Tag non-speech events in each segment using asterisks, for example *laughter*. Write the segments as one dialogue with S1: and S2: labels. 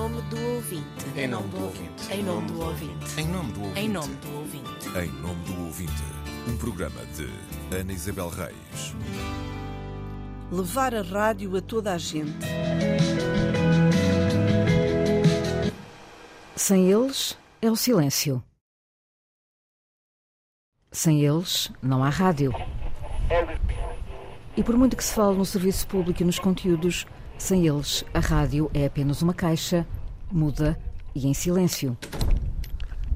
S1: nome do ouvinte.
S2: Em nome do ouvinte.
S1: Em nome do ouvinte.
S2: Em nome do ouvinte.
S1: Em nome do ouvinte.
S3: Em nome do ouvinte, um programa de Ana Isabel Reis.
S4: Levar a rádio a toda a gente.
S5: Sem eles é o silêncio. Sem eles não há rádio. E por muito que se fale no serviço público e nos conteúdos, sem eles a rádio é apenas uma caixa, muda e em silêncio.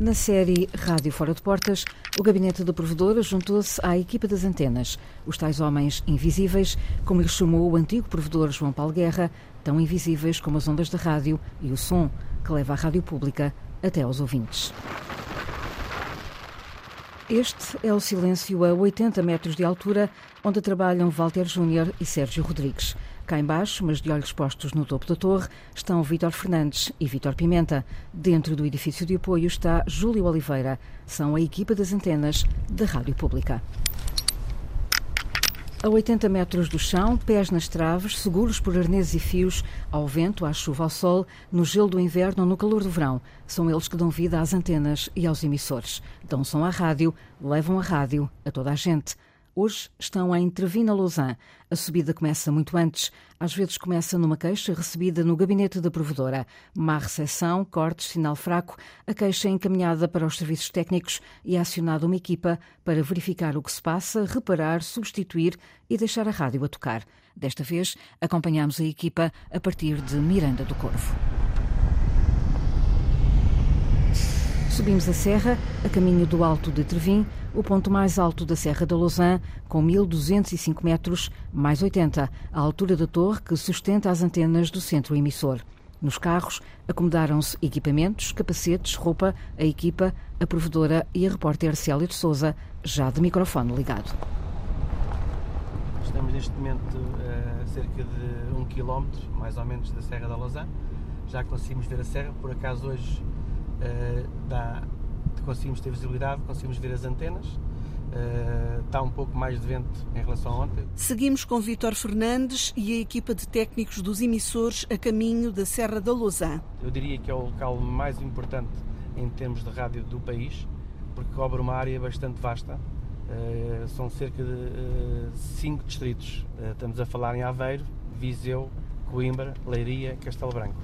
S5: Na série Rádio Fora de Portas, o gabinete da provedora juntou-se à equipa das antenas, os tais homens invisíveis, como lhe chamou o antigo provedor João Paulo Guerra, tão invisíveis como as ondas de rádio e o som que leva a rádio pública até aos ouvintes. Este é o silêncio a 80 metros de altura, onde trabalham Walter Júnior e Sérgio Rodrigues. Cá embaixo, mas de olhos postos no topo da torre, estão Vítor Fernandes e Vítor Pimenta. Dentro do edifício de apoio está Júlio Oliveira. São a equipa das antenas da Rádio Pública. A 80 metros do chão, pés nas traves, seguros por arneses e fios, ao vento, à chuva, ao sol, no gelo do inverno ou no calor do verão. São eles que dão vida às antenas e aos emissores. Dão som à rádio, levam a rádio a toda a gente. Hoje estão em Trevina Lausanne. A subida começa muito antes. Às vezes começa numa queixa recebida no gabinete da provedora. Má recepção, cortes, sinal fraco. A queixa é encaminhada para os serviços técnicos e é acionada uma equipa para verificar o que se passa, reparar, substituir e deixar a rádio a tocar. Desta vez, acompanhamos a equipa a partir de Miranda do Corvo. Subimos a serra, a caminho do Alto de Trevim, o ponto mais alto da Serra da Lausanne, com 1.205 metros, mais 80, a altura da torre que sustenta as antenas do centro emissor. Nos carros, acomodaram-se equipamentos, capacetes, roupa, a equipa, a provedora e a repórter Célia de Souza, já de microfone ligado.
S6: Estamos neste momento a cerca de um quilómetro, mais ou menos, da Serra da Lausanne. Já conseguimos ver a serra, por acaso hoje uh, dá, conseguimos ter visibilidade, conseguimos ver as antenas. Uh, está um pouco mais de vento em relação a ontem.
S4: Seguimos com Vítor Fernandes e a equipa de técnicos dos emissores a caminho da Serra da Lausanne.
S6: Eu diria que é o local mais importante em termos de rádio do país, porque cobre uma área bastante vasta. Uh, são cerca de uh, cinco distritos. estamos a falar em Aveiro, Viseu, Coimbra, Leiria, Castelo Branco.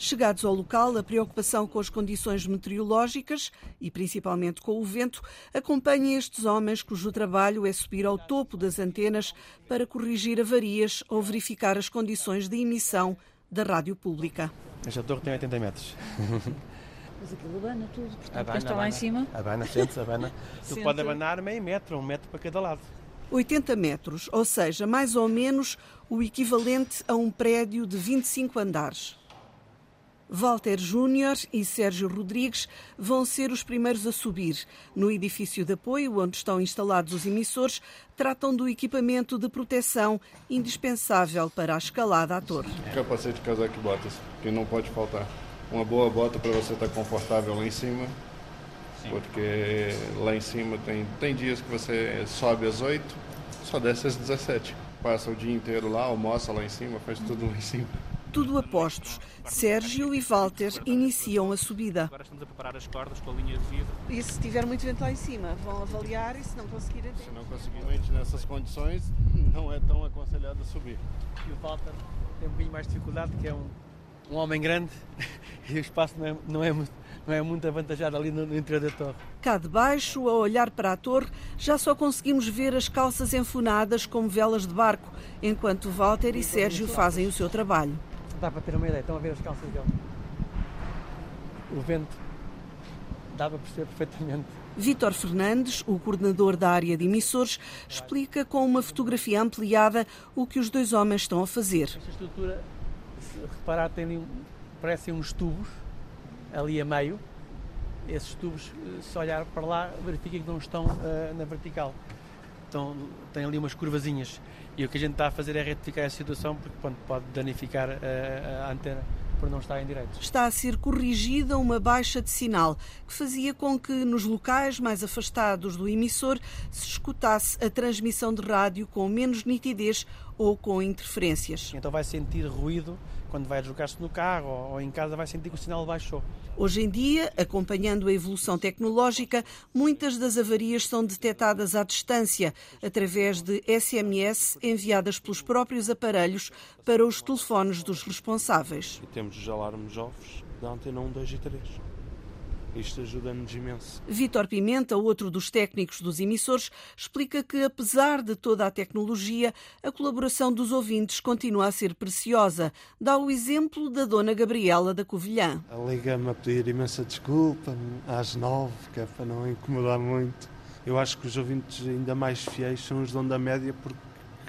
S4: Chegados ao local, a preocupação com as condições meteorológicas e principalmente com o vento acompanha estes homens cujo trabalho é subir ao topo das antenas para corrigir avarias ou verificar as condições de emissão da rádio pública.
S6: Esta torre tem 80 metros. *laughs*
S7: Mas aquilo abana tudo, portanto,
S6: abana,
S7: está lá
S6: abana,
S7: em cima.
S6: Abana, sente-se, abana. *laughs* tu pode abanar meio metro, um metro para cada lado.
S4: 80 metros, ou seja, mais ou menos o equivalente a um prédio de 25 andares. Walter Júnior e Sérgio Rodrigues vão ser os primeiros a subir. No edifício de apoio, onde estão instalados os emissores, tratam do equipamento de proteção indispensável para a escalada à torre.
S8: Capacete, casaco e botas, que não pode faltar. Uma boa bota para você estar confortável lá em cima, Sim. porque lá em cima tem, tem dias que você sobe às 8, só desce às 17. Passa o dia inteiro lá, almoça lá em cima, faz tudo lá em cima
S4: tudo a postos. Sérgio e Walter iniciam a subida.
S6: Agora estamos a preparar as cordas com a linha de vidro.
S4: E se tiver muito vento lá em cima, vão avaliar e se não conseguirem...
S8: Se não conseguirem nessas condições, não é tão aconselhado subir.
S6: E o Walter tem um bocadinho mais dificuldade, que é um, um homem grande *laughs* e o espaço não é, não é muito não é muito avantajado ali no, no interior da torre.
S4: Cá de baixo, a olhar para a torre, já só conseguimos ver as calças enfunadas como velas de barco, enquanto Walter e Sérgio fazem o seu trabalho
S6: dá para ter uma ideia, estão a ver as calças dele. O vento dá para perceber perfeitamente.
S4: Vítor Fernandes, o coordenador da área de emissores, explica com uma fotografia ampliada o que os dois homens estão a fazer.
S6: Esta estrutura, se reparar, tem parecem uns tubos ali a meio. Esses tubos, se olhar para lá, verifica que não estão uh, na vertical. Então, tem ali umas curvazinhas. E o que a gente está a fazer é retificar essa situação porque pronto, pode danificar a, a antena por não estar em direito.
S4: Está a ser corrigida uma baixa de sinal que fazia com que nos locais mais afastados do emissor se escutasse a transmissão de rádio com menos nitidez ou com interferências.
S6: Então vai sentir ruído quando vai deslocar-se no carro ou em casa vai sentir que o sinal baixou.
S4: Hoje em dia, acompanhando a evolução tecnológica, muitas das avarias são detectadas à distância, através de SMS enviadas pelos próprios aparelhos para os telefones dos responsáveis.
S9: E temos os alarmes off da antena 1, 2 e 3. Isto ajuda-nos imenso.
S4: Vítor Pimenta, outro dos técnicos dos emissores, explica que, apesar de toda a tecnologia, a colaboração dos ouvintes continua a ser preciosa. Dá o exemplo da Dona Gabriela da Covilhã.
S9: Liga-me a pedir imensa desculpa às nove, que é para não incomodar muito. Eu acho que os ouvintes ainda mais fiéis são os de onda média, porque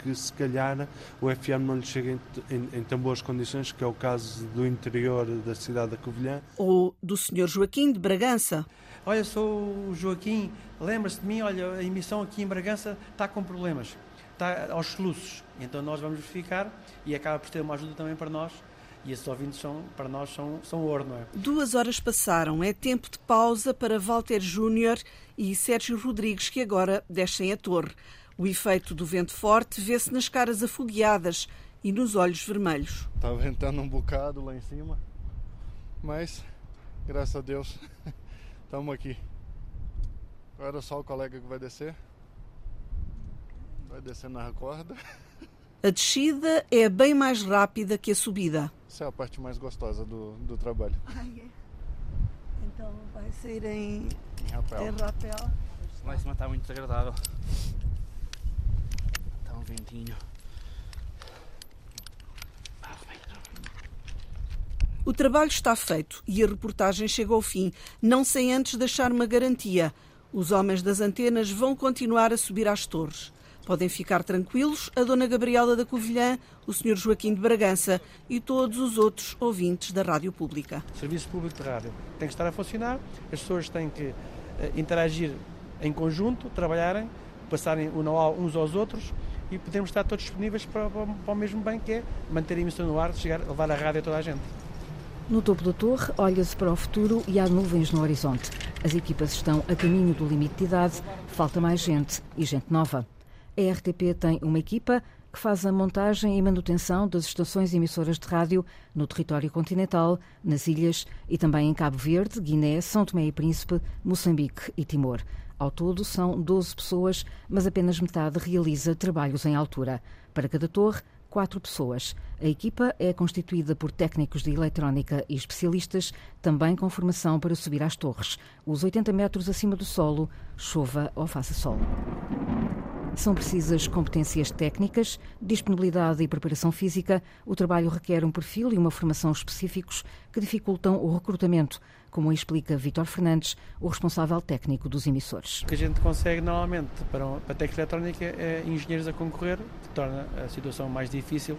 S9: que se calhar o FM não lhe chega em, em, em, tão boas condições, que é o caso do interior da cidade da Covilhã.
S4: Ou do Sr. Joaquim de Bragança.
S6: Olha, sou o Joaquim, lembra-se de mim, olha, a emissão aqui em Bragança está com problemas, está aos soluços. Então nós vamos verificar e acaba por ter uma ajuda também para nós. E esses ouvintes são, para nós são, são ouro, não é?
S4: Duas horas passaram. É tempo de pausa para Walter Júnior e Sérgio Rodrigues, que agora descem a torre. O efeito do vento forte vê-se nas caras afogueadas e nos olhos vermelhos.
S8: Está ventando um bocado lá em cima, mas graças a Deus *laughs* estamos aqui. Agora só o colega que vai descer. Vai descer na corda. *laughs*
S4: A descida é bem mais rápida que a subida.
S8: Essa é a parte mais gostosa do, do trabalho. *laughs*
S4: Ah, é. Então vai sair em,
S8: em rapel.
S4: Em rapel.
S2: Lá em cima está muito desagradável ventinho.
S4: O trabalho está feito e a reportagem chega ao fim, não sem antes deixar uma garantia. Os homens das antenas vão continuar a subir às torres. Podem ficar tranquilos a Dona Gabriela da Covilhã, o Sr. Joaquim de Bragança e todos os outros ouvintes da Rádio Pública.
S6: O Serviço Público de Rádio tem que estar a funcionar, as pessoas têm que eh, interagir em conjunto, trabalharem, passarem o know-how uns aos outros e podemos estar todos disponíveis para, para, para, o mesmo bem que é manter a emissão no ar, chegar, levar a rádio a toda a gente.
S5: No topo da torre, olha-se para o futuro e há nuvens no horizonte. As equipas estão a caminho do limite de idade, falta mais gente e gente nova. A RTP tem uma equipa que faz a montagem e manutenção das estações emissoras de rádio no território continental, nas ilhas e também em Cabo Verde, Guiné, São Tomé e Príncipe, Moçambique e Timor. Ao todo, são 12 pessoas, mas apenas metade realiza trabalhos em altura. Para cada torre, quatro pessoas. A equipa é constituída por técnicos de eletrónica e especialistas, também com formação para subir às torres, os 80 metros acima do solo, chova ou faça sol. São precisas competências técnicas, disponibilidade e preparação física. O trabalho requer um perfil e uma formação específicos que dificultam o recrutamento, como explica Vítor Fernandes, o responsável técnico dos emissores.
S6: O que a gente consegue normalmente para, a técnica eletrónica é engenheiros a concorrer, que torna a situação mais difícil,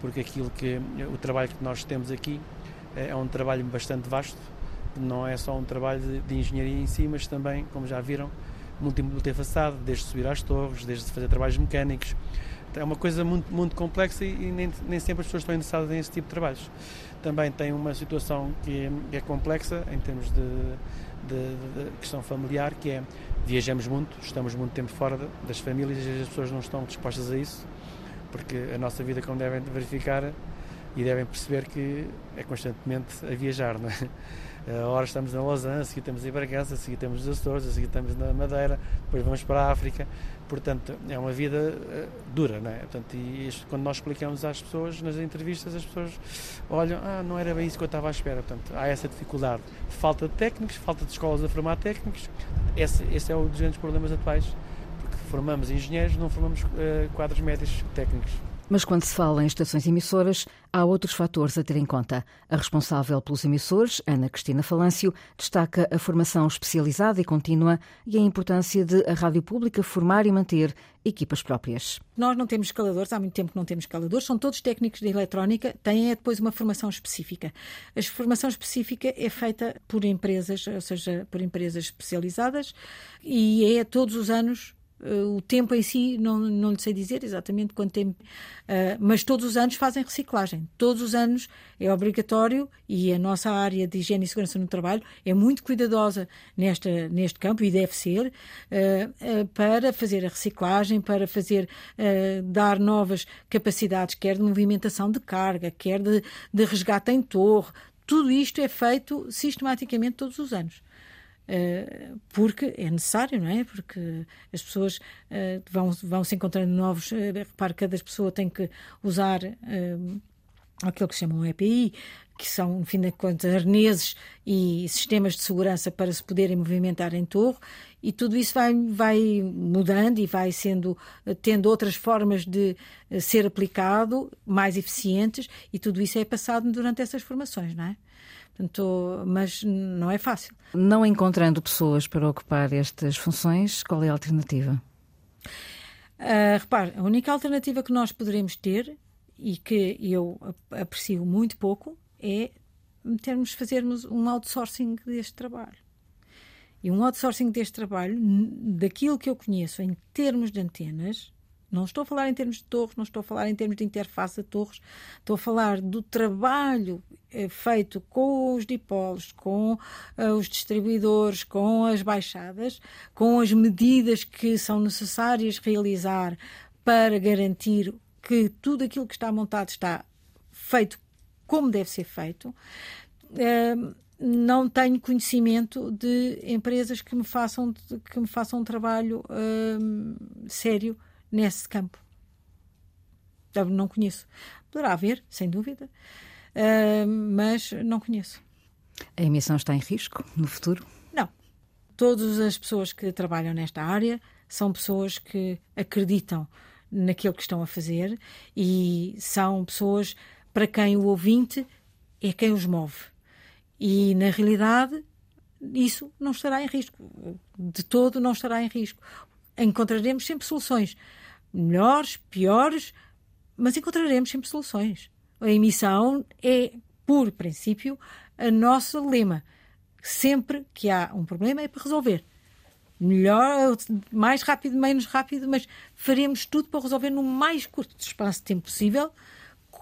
S6: porque aquilo que o trabalho que nós temos aqui é, é um trabalho bastante vasto, não é só um trabalho de, de engenharia em si, mas também, como já viram, multimultifacetado, desde subir às torres, desde fazer trabalhos mecânicos. É uma coisa muito, muito complexa e nem, nem sempre as pessoas estão interessadas nesse tipo de trabalhos. Também tem uma situação que é, é complexa em termos de, de, de, questão familiar, que é viajamos muito, estamos muito tempo fora das famílias e as pessoas não estão dispostas a isso, porque a nossa vida, como devem verificar e devem perceber, que é constantemente a viajar, não é? Agora estamos na Lausanne, a seguir estamos em Bragança, a seguir estamos nos Açores, a seguir estamos na Madeira, depois vamos para a África. Portanto, é uma vida uh, dura, não é? Portanto, e isto, quando nós explicamos às pessoas, nas entrevistas, as pessoas olham, ah, não era bem isso que eu estava à espera. Portanto, há essa dificuldade. Falta de técnicos, falta de escolas a formar técnicos. Esse, esse é um dos grandes problemas atuais, porque formamos engenheiros, não formamos uh, quadros médios técnicos.
S5: Mas quando se fala em estações emissoras, há outros fatores a ter em conta. A responsável pelos emissores, Ana Cristina Falâncio, destaca a formação especializada e contínua e a importância de a rádio pública formar e manter equipas próprias.
S7: Nós não temos escaladores, há muito tempo que não temos escaladores, são todos técnicos de eletrónica, têm é depois uma formação específica. A formação específica é feita por empresas, ou seja, por empresas especializadas e é todos os anos o tempo em si, não, não lhe sei dizer exatamente quanto tempo, uh, mas todos os anos fazem reciclagem. Todos os anos é obrigatório e a nossa área de higiene e segurança no trabalho é muito cuidadosa nesta, neste campo e deve ser uh, para fazer a reciclagem, para fazer dar novas capacidades, quer de movimentação de carga, quer de, de resgate em torre. Tudo isto é feito sistematicamente todos os anos. Uh, porque é necessário, não é? Porque as pessoas uh, vão, vão se encontrando novos. Uh, repare, cada pessoa tem que usar aquilo que chamam EPI, que são, no fim de contas, arneses e sistemas de segurança para se poderem movimentar em torre, e tudo isso vai, vai mudando e vai sendo, tendo outras formas de ser aplicado, mais eficientes, e tudo isso é passado durante essas formações, não é? Portanto, mas não é fácil.
S5: Não encontrando pessoas para ocupar estas funções, qual é a alternativa?
S7: Uh, repare, a única alternativa que nós poderemos ter e que eu aprecio muito pouco é termos fazermos um outsourcing deste trabalho. E um outsourcing deste trabalho, daquilo que eu conheço em termos de antenas, não estou a falar em termos de torres, não estou a falar em termos de interface a torres, estou a falar do trabalho eh, feito com os dipolos, com uh, os distribuidores, com as baixadas, com as medidas que são necessárias realizar para garantir que tudo aquilo que está montado está feito como deve ser feito. Uh, não tenho conhecimento de empresas que me façam, que me façam um trabalho uh, sério nesse campo. Não conheço. Poderá haver, sem dúvida, uh, mas não conheço.
S5: A emissão está em risco no futuro?
S7: Não. Todas as pessoas que trabalham nesta área são pessoas que acreditam naquilo que estão a fazer e são pessoas para quem o ouvinte é quem os move. E, na realidade, isso não estará em risco. De todo não estará em risco. Encontraremos sempre soluções melhores, piores, mas encontraremos sempre soluções. A emissão é, por princípio, a nosso lema. Sempre que há um problema é para resolver. Melhor, mais rápido, menos rápido, mas faremos tudo para resolver no mais curto espaço de tempo possível,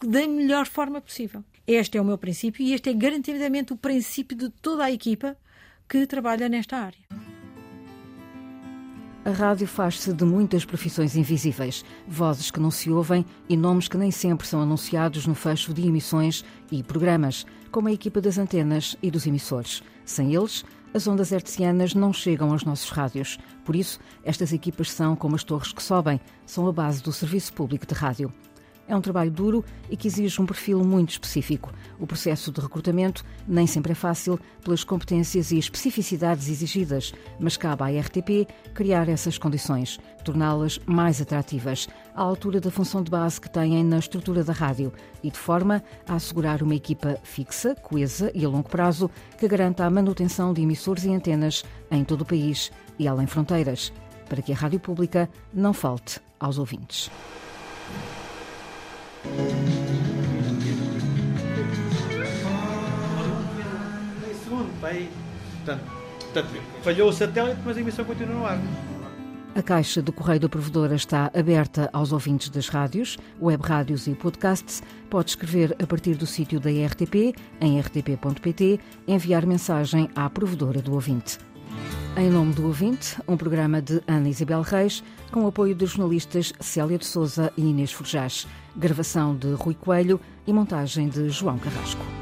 S7: da melhor forma possível. Este é o meu princípio e este é garantidamente o princípio de toda a equipa que trabalha nesta área.
S5: A rádio faz-se de muitas profissões invisíveis, vozes que não se ouvem e nomes que nem sempre são anunciados no fecho de emissões e programas, como a equipa das antenas e dos emissores. Sem eles, as ondas hertzianas não chegam aos nossos rádios. Por isso, estas equipas são como as torres que sobem, são a base do serviço público de rádio. É um trabalho duro e que exige um perfil muito específico. O processo de recrutamento nem sempre é fácil pelas competências e especificidades exigidas, mas cabe à RTP criar essas condições, torná-las mais atrativas, à altura da função de base que têm na estrutura da rádio e de forma a assegurar uma equipa fixa, coesa e a longo prazo que garanta a manutenção de emissores e antenas em todo o país e além fronteiras, para que a rádio pública não falte aos ouvintes.
S6: Falhou o satélite, mas a emissão continua no ar.
S5: A caixa do Correio da Provedora está aberta aos ouvintes das rádios, web rádios e podcasts. Pode escrever a partir do sítio da RTP, em rtp.pt, enviar mensagem à provedora do ouvinte. Em nome do ouvinte, um programa de Ana Isabel Reis, com o apoio dos jornalistas Célia de Souza e Inês Forjás. Gravação de Rui Coelho e montagem de João Carrasco.